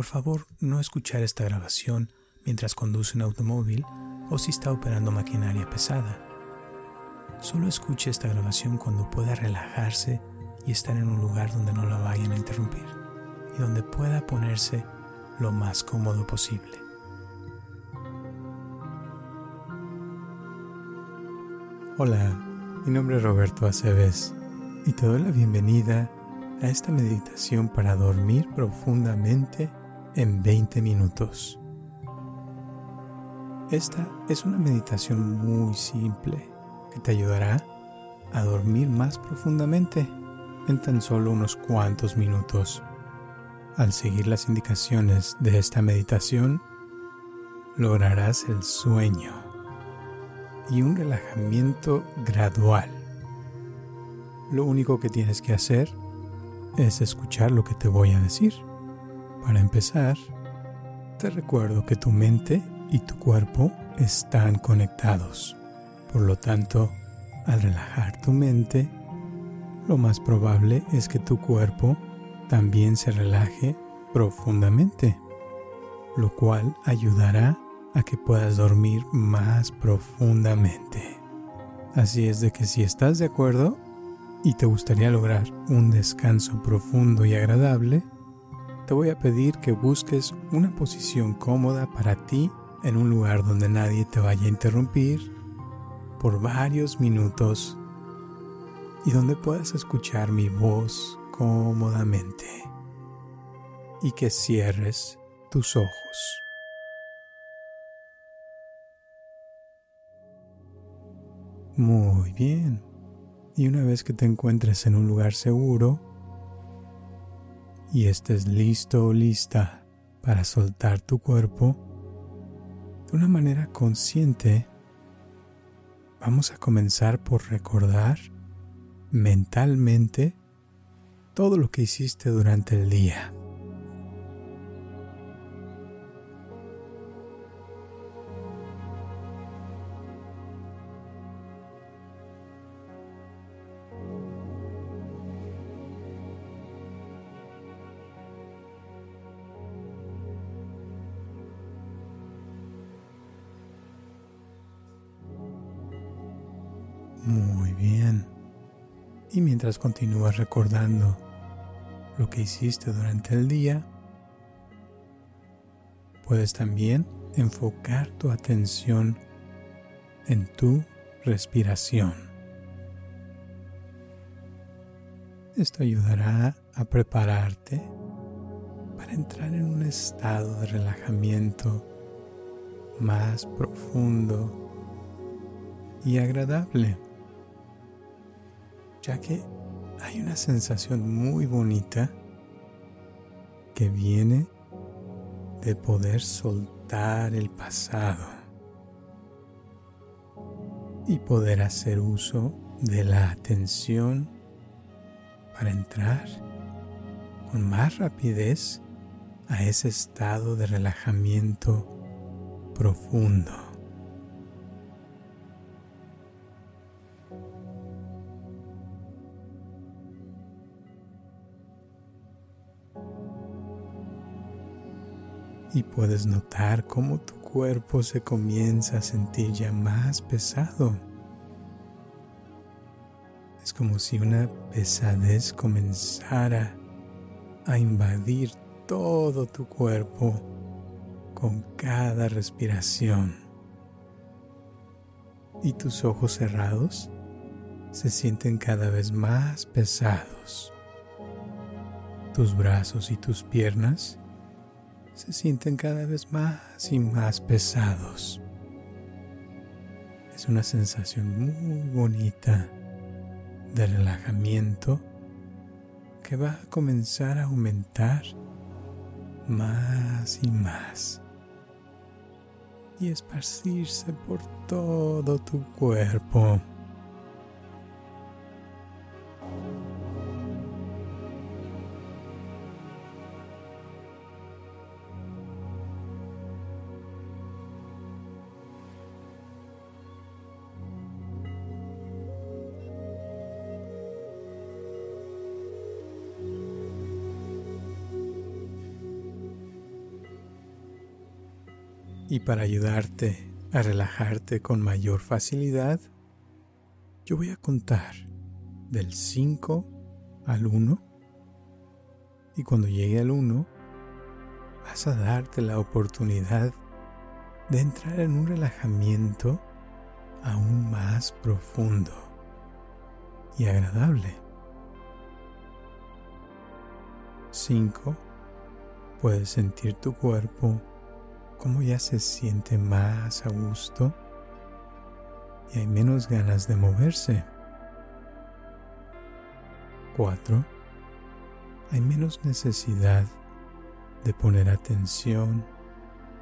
Por favor, no escuchar esta grabación mientras conduce un automóvil o si está operando maquinaria pesada. Solo escuche esta grabación cuando pueda relajarse y estar en un lugar donde no la vayan a interrumpir y donde pueda ponerse lo más cómodo posible. Hola, mi nombre es Roberto Aceves y te doy la bienvenida a esta meditación para dormir profundamente en 20 minutos. Esta es una meditación muy simple que te ayudará a dormir más profundamente en tan solo unos cuantos minutos. Al seguir las indicaciones de esta meditación, lograrás el sueño y un relajamiento gradual. Lo único que tienes que hacer es escuchar lo que te voy a decir. Para empezar, te recuerdo que tu mente y tu cuerpo están conectados. Por lo tanto, al relajar tu mente, lo más probable es que tu cuerpo también se relaje profundamente, lo cual ayudará a que puedas dormir más profundamente. Así es de que si estás de acuerdo y te gustaría lograr un descanso profundo y agradable, te voy a pedir que busques una posición cómoda para ti en un lugar donde nadie te vaya a interrumpir por varios minutos y donde puedas escuchar mi voz cómodamente y que cierres tus ojos. Muy bien. Y una vez que te encuentres en un lugar seguro y estés listo o lista para soltar tu cuerpo, de una manera consciente, vamos a comenzar por recordar mentalmente todo lo que hiciste durante el día. Muy bien. Y mientras continúas recordando lo que hiciste durante el día, puedes también enfocar tu atención en tu respiración. Esto ayudará a prepararte para entrar en un estado de relajamiento más profundo y agradable ya que hay una sensación muy bonita que viene de poder soltar el pasado y poder hacer uso de la atención para entrar con más rapidez a ese estado de relajamiento profundo. Y puedes notar cómo tu cuerpo se comienza a sentir ya más pesado. Es como si una pesadez comenzara a invadir todo tu cuerpo con cada respiración. Y tus ojos cerrados se sienten cada vez más pesados. Tus brazos y tus piernas se sienten cada vez más y más pesados. Es una sensación muy bonita de relajamiento que va a comenzar a aumentar más y más y esparcirse por todo tu cuerpo. Y para ayudarte a relajarte con mayor facilidad, yo voy a contar del 5 al 1 y cuando llegue al 1 vas a darte la oportunidad de entrar en un relajamiento aún más profundo y agradable. 5. Puedes sentir tu cuerpo como ya se siente más a gusto y hay menos ganas de moverse. 4. Hay menos necesidad de poner atención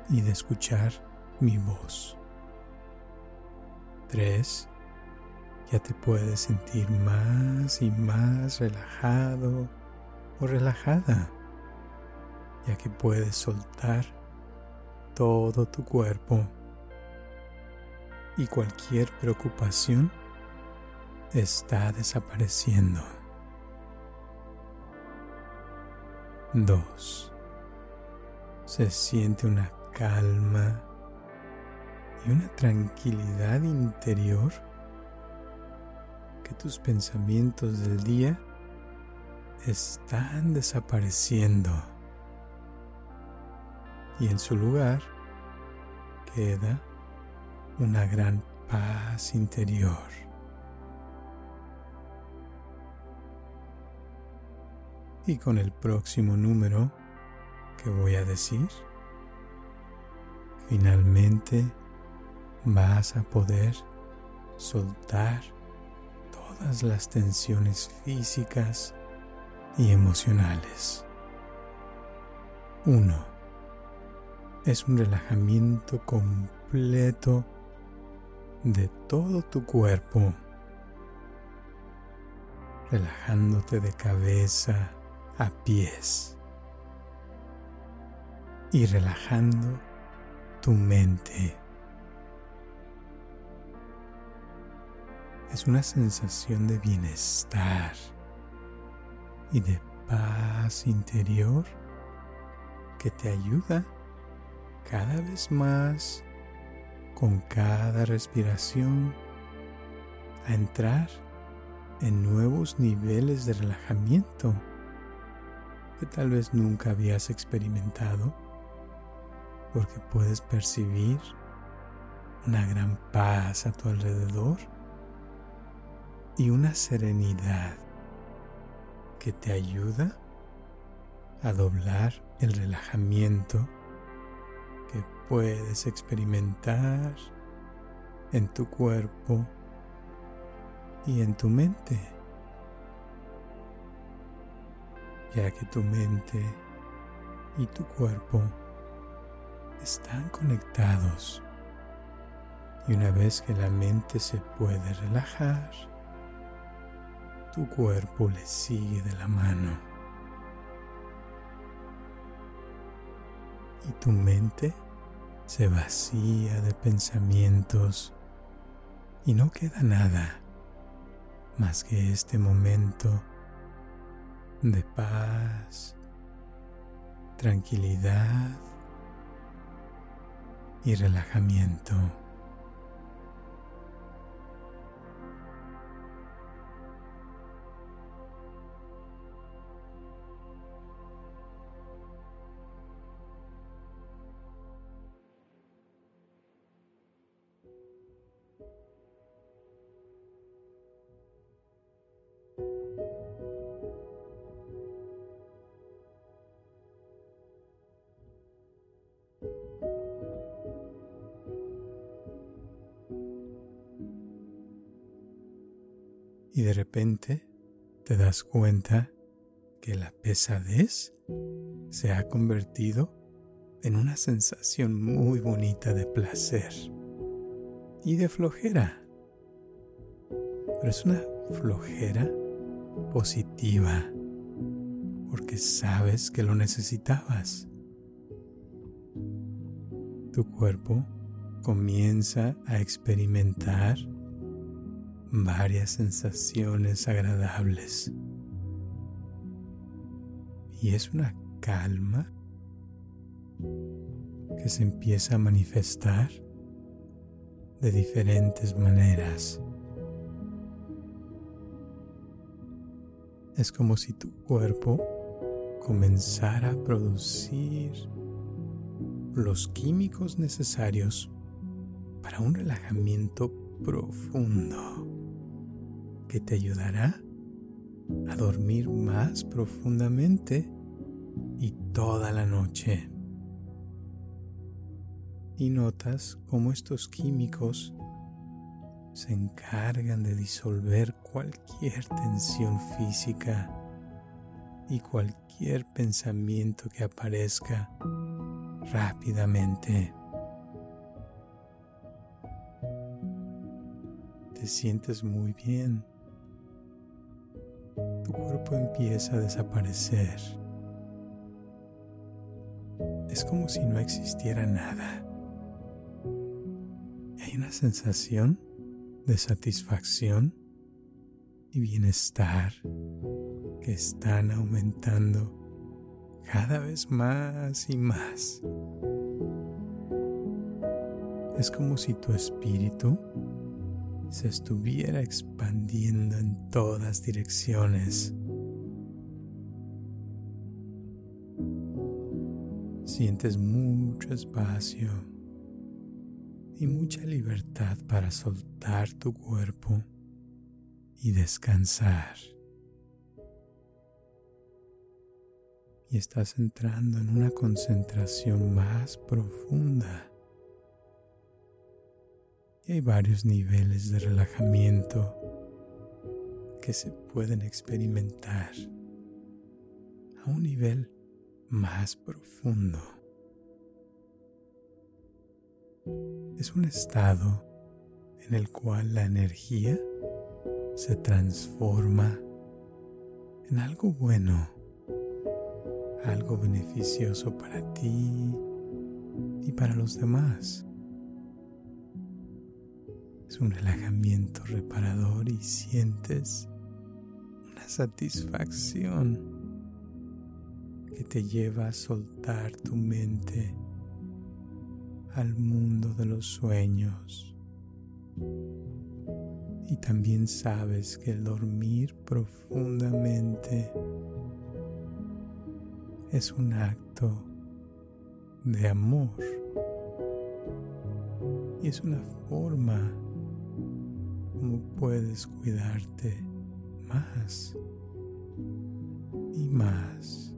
y de escuchar mi voz. 3. Ya te puedes sentir más y más relajado o relajada, ya que puedes soltar todo tu cuerpo y cualquier preocupación está desapareciendo. 2. Se siente una calma y una tranquilidad interior que tus pensamientos del día están desapareciendo y en su lugar queda una gran paz interior. Y con el próximo número que voy a decir, finalmente vas a poder soltar todas las tensiones físicas y emocionales. 1. Es un relajamiento completo de todo tu cuerpo, relajándote de cabeza a pies y relajando tu mente. Es una sensación de bienestar y de paz interior que te ayuda cada vez más con cada respiración a entrar en nuevos niveles de relajamiento que tal vez nunca habías experimentado porque puedes percibir una gran paz a tu alrededor y una serenidad que te ayuda a doblar el relajamiento puedes experimentar en tu cuerpo y en tu mente, ya que tu mente y tu cuerpo están conectados y una vez que la mente se puede relajar, tu cuerpo le sigue de la mano. Y tu mente se vacía de pensamientos y no queda nada más que este momento de paz, tranquilidad y relajamiento. Te das cuenta que la pesadez se ha convertido en una sensación muy bonita de placer y de flojera. Pero es una flojera positiva porque sabes que lo necesitabas. Tu cuerpo comienza a experimentar varias sensaciones agradables. Y es una calma que se empieza a manifestar de diferentes maneras. Es como si tu cuerpo comenzara a producir los químicos necesarios para un relajamiento profundo que te ayudará a dormir más profundamente y toda la noche. Y notas cómo estos químicos se encargan de disolver cualquier tensión física y cualquier pensamiento que aparezca rápidamente. Te sientes muy bien. Tu cuerpo empieza a desaparecer. Es como si no existiera nada. Hay una sensación de satisfacción y bienestar que están aumentando cada vez más y más. Es como si tu espíritu se estuviera expandiendo en todas direcciones. Sientes mucho espacio y mucha libertad para soltar tu cuerpo y descansar. Y estás entrando en una concentración más profunda. Y hay varios niveles de relajamiento que se pueden experimentar a un nivel más profundo. Es un estado en el cual la energía se transforma en algo bueno, algo beneficioso para ti y para los demás. Es un relajamiento reparador y sientes una satisfacción que te lleva a soltar tu mente al mundo de los sueños. Y también sabes que el dormir profundamente es un acto de amor. Y es una forma como puedes cuidarte más y más.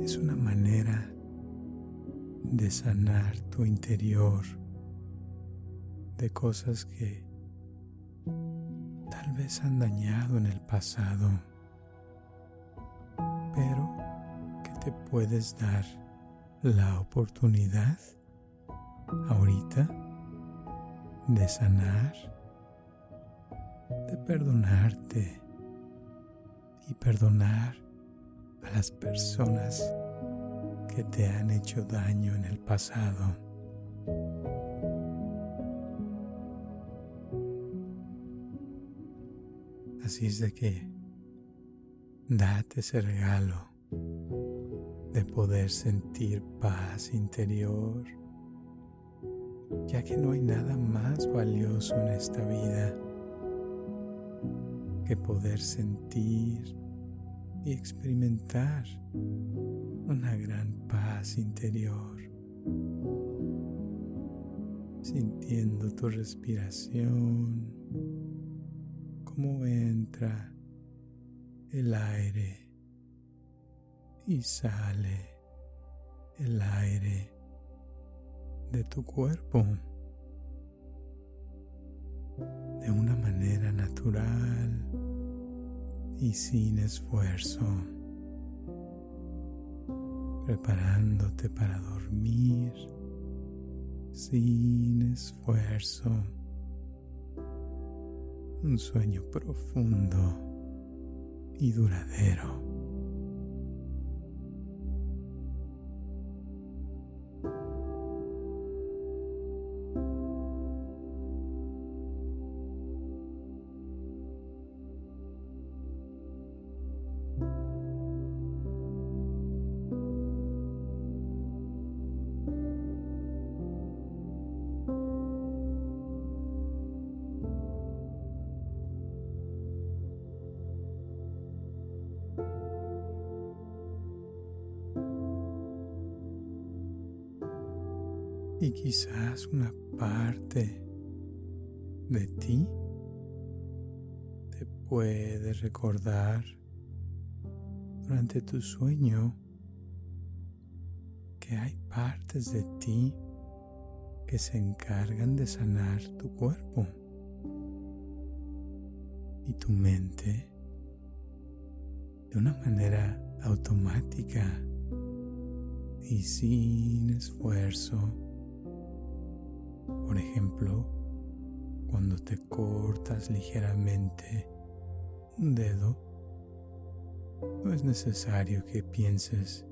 Es una manera de sanar tu interior de cosas que tal vez han dañado en el pasado, pero que te puedes dar la oportunidad ahorita de sanar, de perdonarte y perdonar a las personas que te han hecho daño en el pasado. Así es de que date ese regalo de poder sentir paz interior, ya que no hay nada más valioso en esta vida que poder sentir y experimentar una gran paz interior, sintiendo tu respiración cómo entra el aire y sale el aire de tu cuerpo de una manera natural y sin esfuerzo, preparándote para dormir sin esfuerzo un sueño profundo y duradero. Y quizás una parte de ti te puede recordar durante tu sueño que hay partes de ti que se encargan de sanar tu cuerpo y tu mente de una manera automática y sin esfuerzo. Por ejemplo, cuando te cortas ligeramente un dedo, no es necesario que pienses,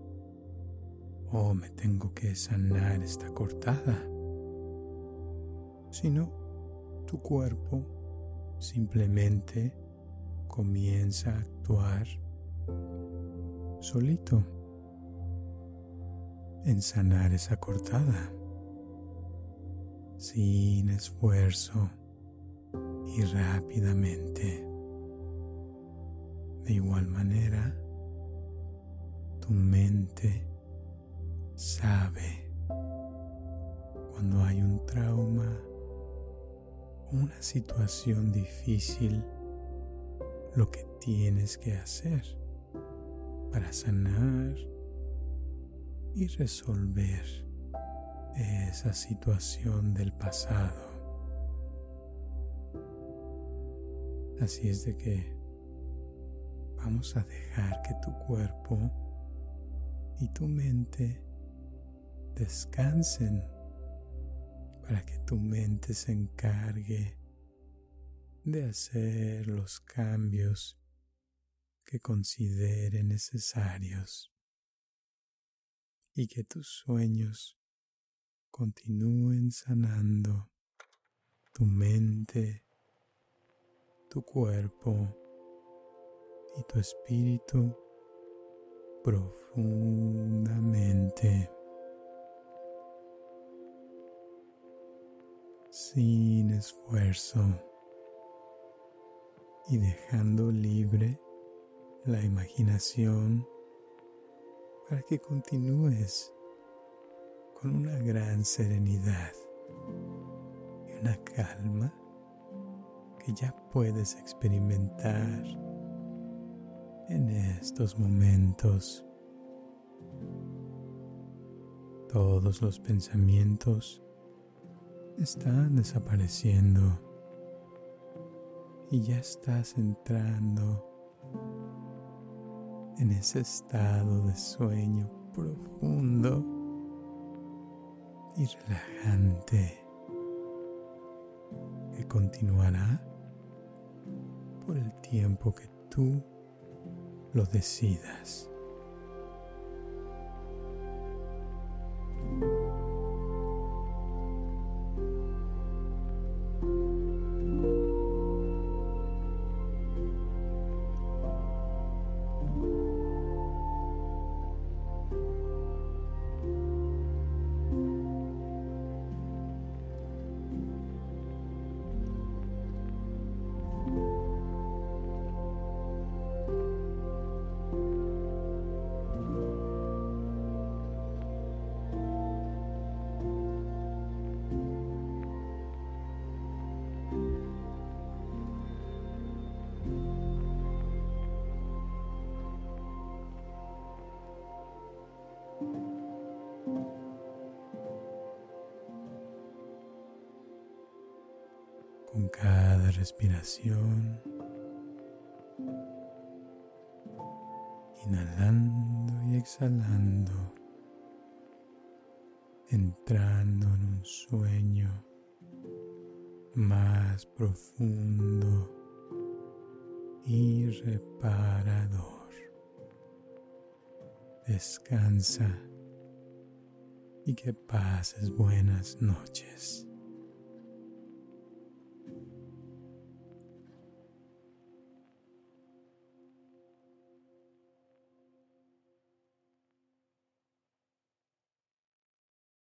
oh, me tengo que sanar esta cortada, sino tu cuerpo simplemente comienza a actuar solito en sanar esa cortada sin esfuerzo y rápidamente. De igual manera, tu mente sabe cuando hay un trauma una situación difícil lo que tienes que hacer para sanar y resolver esa situación del pasado. Así es de que vamos a dejar que tu cuerpo y tu mente descansen para que tu mente se encargue de hacer los cambios que considere necesarios y que tus sueños continúen sanando tu mente, tu cuerpo y tu espíritu profundamente. sin esfuerzo y dejando libre la imaginación para que continúes una gran serenidad y una calma que ya puedes experimentar en estos momentos. Todos los pensamientos están desapareciendo y ya estás entrando en ese estado de sueño profundo y relajante que continuará por el tiempo que tú lo decidas. Cada respiración, inhalando y exhalando, entrando en un sueño más profundo y reparador. Descansa y que pases buenas noches.